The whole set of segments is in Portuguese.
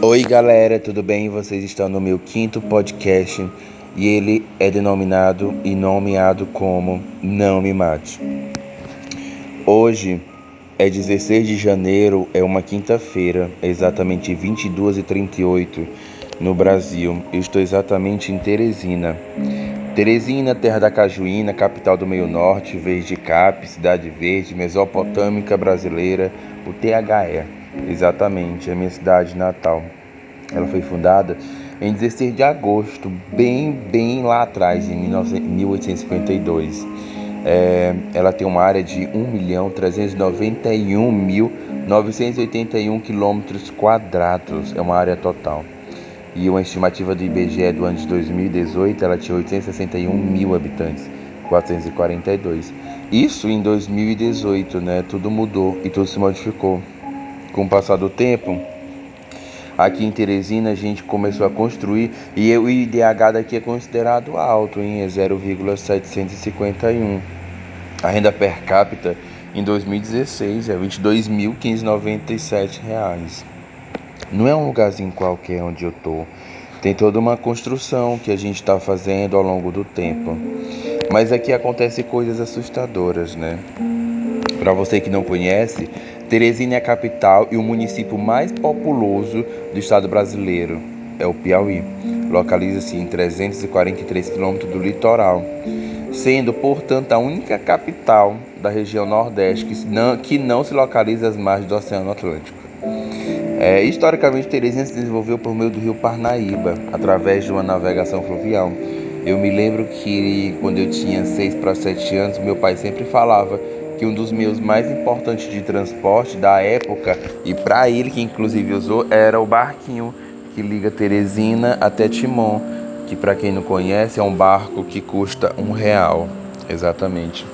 Oi, galera, tudo bem? Vocês estão no meu quinto podcast e ele é denominado e nomeado como Não Me Mate. Hoje é 16 de janeiro, é uma quinta-feira, exatamente 22h38 no Brasil. Eu estou exatamente em Teresina. Teresina, terra da cajuína, capital do meio norte, Verde Cap, cidade verde, mesopotâmica brasileira, o THE. Exatamente, é a minha cidade natal. Ela foi fundada em 16 de agosto, bem, bem lá atrás, em 1852. É, ela tem uma área de 1.391.981 quilômetros quadrados, é uma área total. E uma estimativa do IBGE do ano de 2018, ela tinha 861 mil habitantes, 442. Isso em 2018, né? Tudo mudou e tudo se modificou. Com o passar do tempo, aqui em Teresina a gente começou a construir e o IDH daqui é considerado alto, em é 0,751. A renda per capita em 2016 é R$ 22.597. Não é um lugarzinho qualquer onde eu tô. Tem toda uma construção que a gente está fazendo ao longo do tempo. Mas aqui acontecem coisas assustadoras, né? Para você que não conhece, Teresina é a capital e o município mais populoso do estado brasileiro. É o Piauí. Localiza-se em 343 quilômetros do litoral, sendo, portanto, a única capital da região Nordeste que não, que não se localiza às margens do Oceano Atlântico. É, historicamente, Teresina se desenvolveu por meio do rio Parnaíba, através de uma navegação fluvial. Eu me lembro que quando eu tinha 6 para 7 anos, meu pai sempre falava que um dos meus mais importantes de transporte da época, e para ele que inclusive usou, era o barquinho que liga Teresina até Timon, que para quem não conhece é um barco que custa um real, exatamente.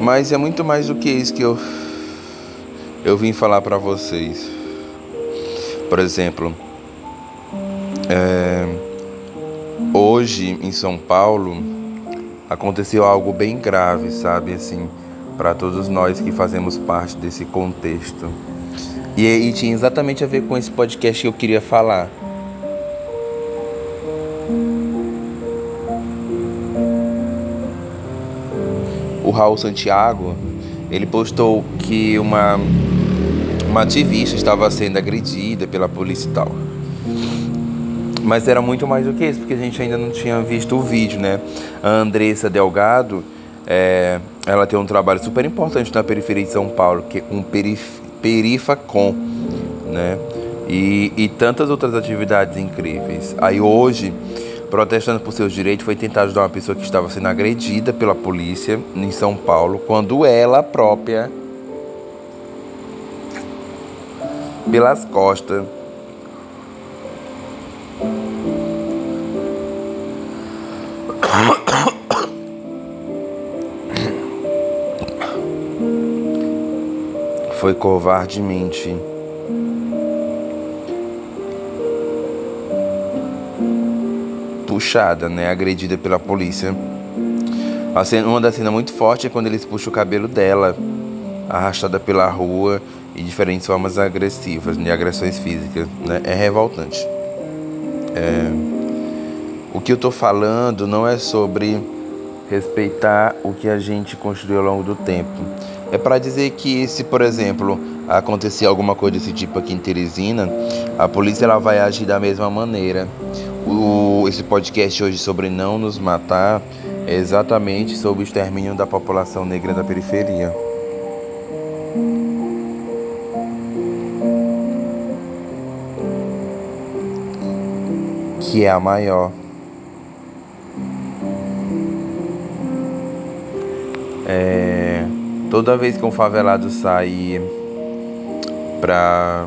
Mas é muito mais do que isso que eu eu vim falar para vocês. Por exemplo, é, hoje em São Paulo aconteceu algo bem grave, sabe, assim, para todos nós que fazemos parte desse contexto. E, e tinha exatamente a ver com esse podcast que eu queria falar. O Raul Santiago, ele postou que uma uma ativista estava sendo agredida pela polícia e tal. Mas era muito mais do que isso, porque a gente ainda não tinha visto o vídeo, né? A Andressa Delgado, é, ela tem um trabalho super importante na periferia de São Paulo, que é um perif Perifacom, né? E, e tantas outras atividades incríveis. Aí hoje, protestando por seus direitos, foi tentar ajudar uma pessoa que estava sendo agredida pela polícia em São Paulo, quando ela própria, pelas costas, foi covardemente puxada, né, agredida pela polícia. Cena, uma das cenas muito fortes é quando eles puxam o cabelo dela, arrastada pela rua e diferentes formas agressivas, de agressões físicas, né? É revoltante. É... O que eu tô falando não é sobre respeitar o que a gente construiu ao longo do tempo é para dizer que se, por exemplo, acontecer alguma coisa desse tipo aqui em Teresina, a polícia ela vai agir da mesma maneira. O, esse podcast hoje sobre não nos matar é exatamente sobre o extermínio da população negra da periferia. Que é a maior. É Toda vez que um favelado sai para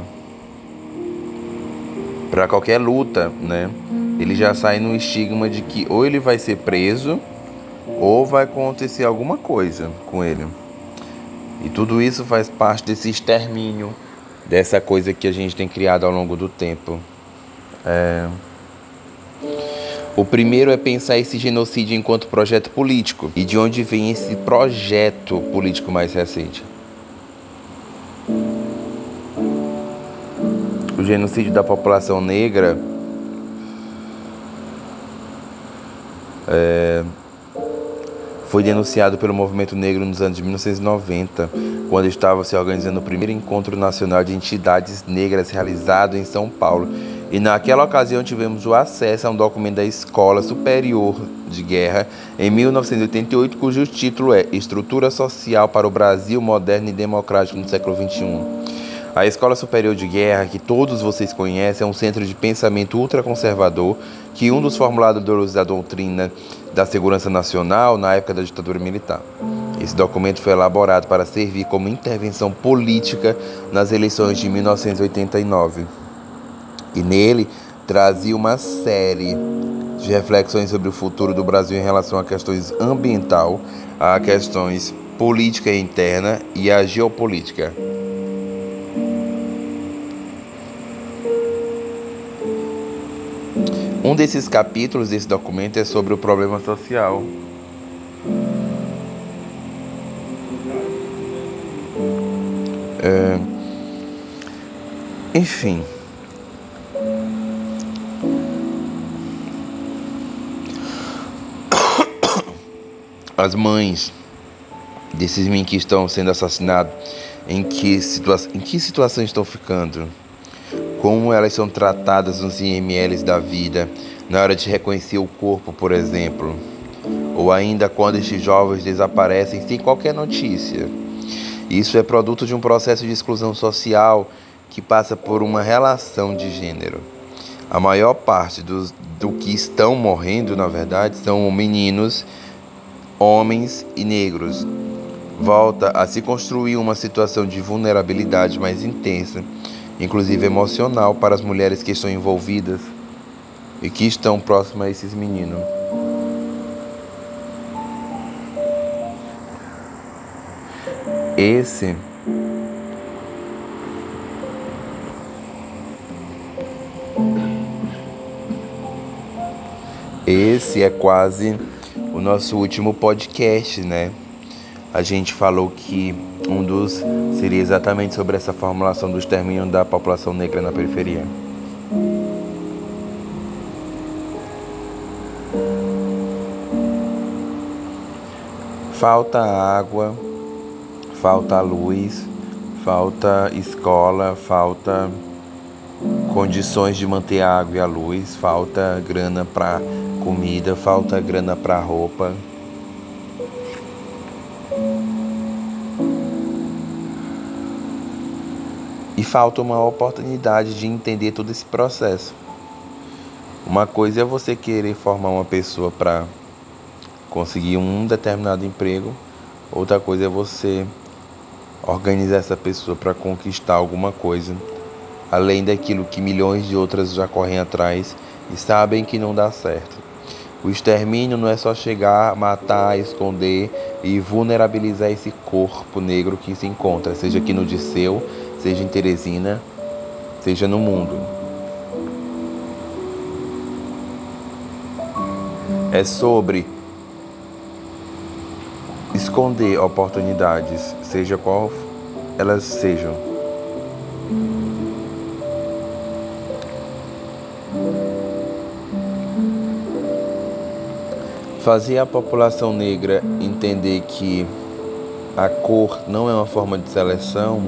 para qualquer luta, né? Ele já sai no estigma de que ou ele vai ser preso ou vai acontecer alguma coisa com ele. E tudo isso faz parte desse extermínio, dessa coisa que a gente tem criado ao longo do tempo. É... O primeiro é pensar esse genocídio enquanto projeto político e de onde vem esse projeto político mais recente. O genocídio da população negra é, foi denunciado pelo movimento negro nos anos de 1990, quando estava se organizando o primeiro encontro nacional de entidades negras realizado em São Paulo e naquela ocasião tivemos o acesso a um documento da Escola Superior de Guerra em 1988, cujo título é Estrutura Social para o Brasil Moderno e Democrático no século XXI. A Escola Superior de Guerra, que todos vocês conhecem, é um centro de pensamento ultraconservador que um dos formuladores da doutrina da segurança nacional na época da ditadura militar. Esse documento foi elaborado para servir como intervenção política nas eleições de 1989. E nele trazia uma série de reflexões sobre o futuro do Brasil em relação a questões ambiental, a questões política interna e a geopolítica. Um desses capítulos desse documento é sobre o problema social. É, enfim. As mães desses meninos que estão sendo assassinados, em que, em que situação estão ficando? como elas são tratadas nos IMLs da vida, na hora de reconhecer o corpo, por exemplo, ou ainda quando estes jovens desaparecem sem qualquer notícia. Isso é produto de um processo de exclusão social que passa por uma relação de gênero. A maior parte dos, do que estão morrendo, na verdade, são meninos, homens e negros. Volta a se construir uma situação de vulnerabilidade mais intensa inclusive emocional, para as mulheres que estão envolvidas e que estão próximas a esses meninos. Esse Esse é quase o nosso último podcast, né? A gente falou que um dos seria exatamente sobre essa formulação do extermínio da população negra na periferia. Falta água, falta luz, falta escola, falta condições de manter a água e a luz, falta grana para comida, falta grana para roupa. E falta uma oportunidade de entender todo esse processo. Uma coisa é você querer formar uma pessoa para conseguir um determinado emprego, outra coisa é você organizar essa pessoa para conquistar alguma coisa, além daquilo que milhões de outras já correm atrás e sabem que não dá certo. O extermínio não é só chegar, matar, esconder e vulnerabilizar esse corpo negro que se encontra, seja aqui no Disseu, seja em Teresina, seja no mundo. É sobre esconder oportunidades, seja qual elas sejam. Fazer a população negra entender que a cor não é uma forma de seleção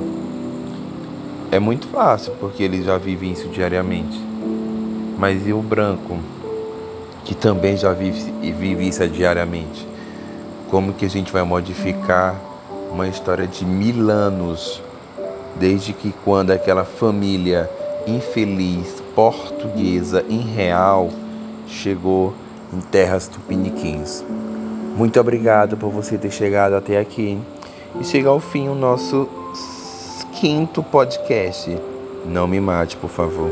é muito fácil, porque eles já vivem isso diariamente. Mas e o branco, que também já vive, vive isso diariamente? Como que a gente vai modificar uma história de mil anos, desde que quando aquela família infeliz portuguesa em real chegou em terras tupiniquins? Muito obrigado por você ter chegado até aqui e chega ao fim o nosso quinto podcast. Não me mate, por favor.